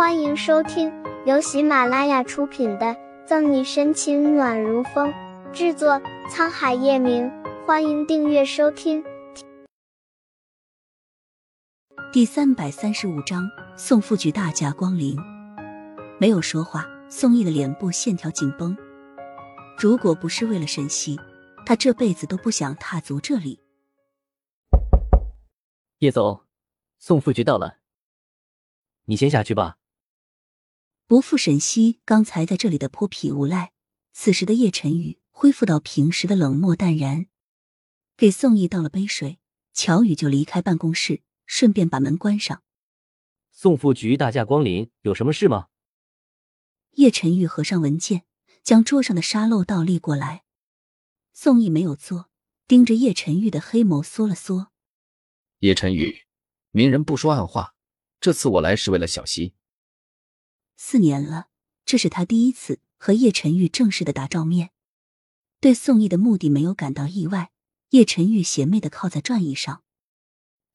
欢迎收听由喜马拉雅出品的《赠你深情暖如风》，制作沧海夜明。欢迎订阅收听。第三百三十五章，宋副局大驾光临。没有说话，宋毅的脸部线条紧绷。如果不是为了沈西，他这辈子都不想踏足这里。叶总，宋副局到了，你先下去吧。不负沈西刚才在这里的泼皮无赖，此时的叶晨宇恢复到平时的冷漠淡然，给宋毅倒了杯水，乔宇就离开办公室，顺便把门关上。宋副局大驾光临，有什么事吗？叶晨玉合上文件，将桌上的沙漏倒立过来。宋毅没有做，盯着叶晨玉的黑眸缩了缩。叶晨宇，明人不说暗话，这次我来是为了小溪。四年了，这是他第一次和叶晨玉正式的打照面。对宋毅的目的没有感到意外，叶晨玉邪魅的靠在转椅上。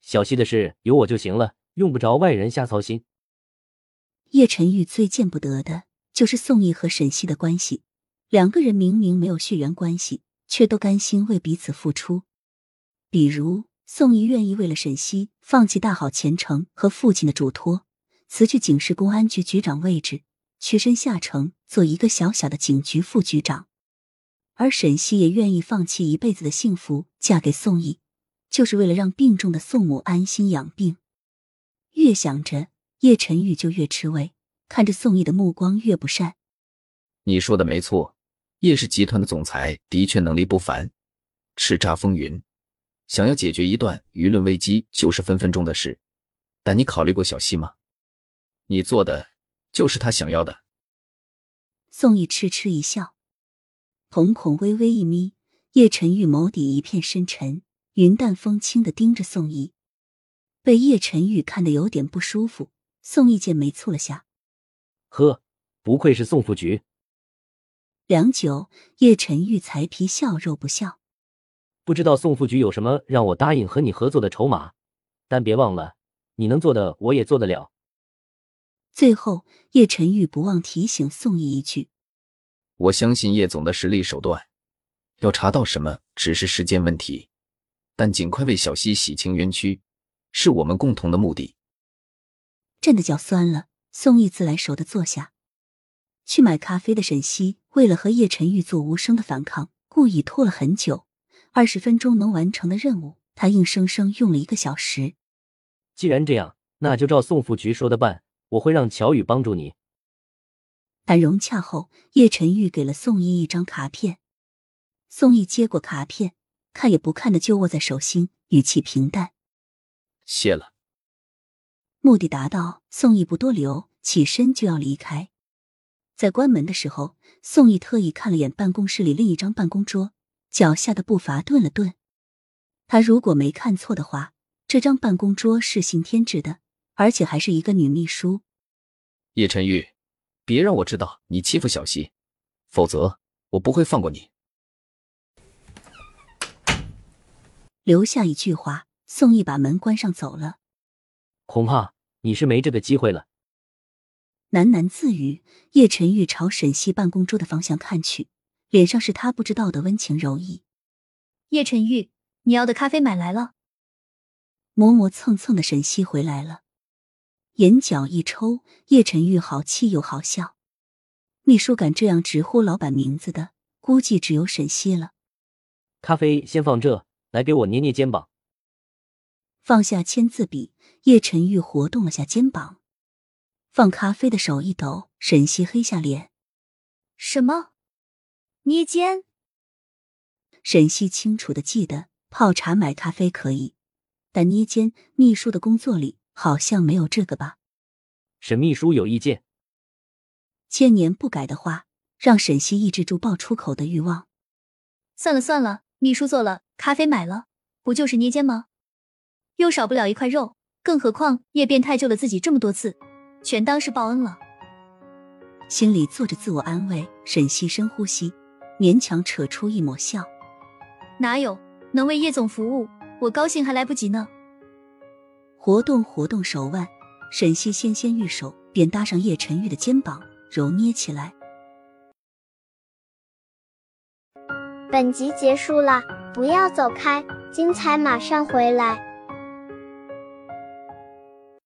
小溪的事有我就行了，用不着外人瞎操心。叶晨玉最见不得的就是宋毅和沈西的关系，两个人明明没有血缘关系，却都甘心为彼此付出，比如。宋毅愿意为了沈西放弃大好前程和父亲的嘱托，辞去警市公安局局长位置，屈身下城做一个小小的警局副局长。而沈西也愿意放弃一辈子的幸福，嫁给宋毅，就是为了让病重的宋母安心养病。越想着，叶晨玉就越吃味，看着宋毅的目光越不善。你说的没错，叶氏集团的总裁的确能力不凡，叱咤风云。想要解决一段舆论危机，就是分分钟的事。但你考虑过小溪吗？你做的就是他想要的。宋毅痴痴一笑，瞳孔微微一眯，叶晨玉眸底一片深沉，云淡风轻的盯着宋毅。被叶晨玉看得有点不舒服，宋毅剑眉蹙了下。呵，不愧是宋副局。良久，叶晨玉才皮笑肉不笑。不知道宋副局有什么让我答应和你合作的筹码，但别忘了，你能做的我也做得了。最后，叶晨玉不忘提醒宋毅一句：“我相信叶总的实力手段，要查到什么只是时间问题，但尽快为小溪洗清冤屈，是我们共同的目的。”震的脚酸了，宋毅自来熟的坐下。去买咖啡的沈西为了和叶晨玉做无声的反抗，故意拖了很久。二十分钟能完成的任务，他硬生生用了一个小时。既然这样，那就照宋副局说的办。我会让乔宇帮助你。谈融洽后，叶晨玉给了宋毅一张卡片。宋毅接过卡片，看也不看的就握在手心，语气平淡：“谢了。”目的达到，宋毅不多留，起身就要离开。在关门的时候，宋毅特意看了眼办公室里另一张办公桌。脚下的步伐顿了顿，他如果没看错的话，这张办公桌是刑天制的，而且还是一个女秘书。叶晨玉，别让我知道你欺负小溪，否则我不会放过你。留下一句话，宋毅把门关上走了。恐怕你是没这个机会了。喃喃自语，叶晨玉朝沈西办公桌的方向看去。脸上是他不知道的温情柔意。叶晨玉，你要的咖啡买来了。磨磨蹭蹭的沈西回来了，眼角一抽，叶晨玉好气又好笑。秘书敢这样直呼老板名字的，估计只有沈西了。咖啡先放这，来给我捏捏肩膀。放下签字笔，叶晨玉活动了下肩膀，放咖啡的手一抖，沈西黑下脸。什么？捏肩，沈西清楚的记得，泡茶买咖啡可以，但捏肩，秘书的工作里好像没有这个吧？沈秘书有意见，千年不改的话，让沈西抑制住爆出口的欲望。算了算了，秘书做了，咖啡买了，不就是捏肩吗？又少不了一块肉，更何况叶变态救了自己这么多次，全当是报恩了。心里做着自我安慰，沈西深呼吸。勉强扯出一抹笑，哪有能为叶总服务，我高兴还来不及呢。活动活动手腕，沈西纤纤玉手便搭上叶晨玉的肩膀揉捏起来。本集结束了，不要走开，精彩马上回来。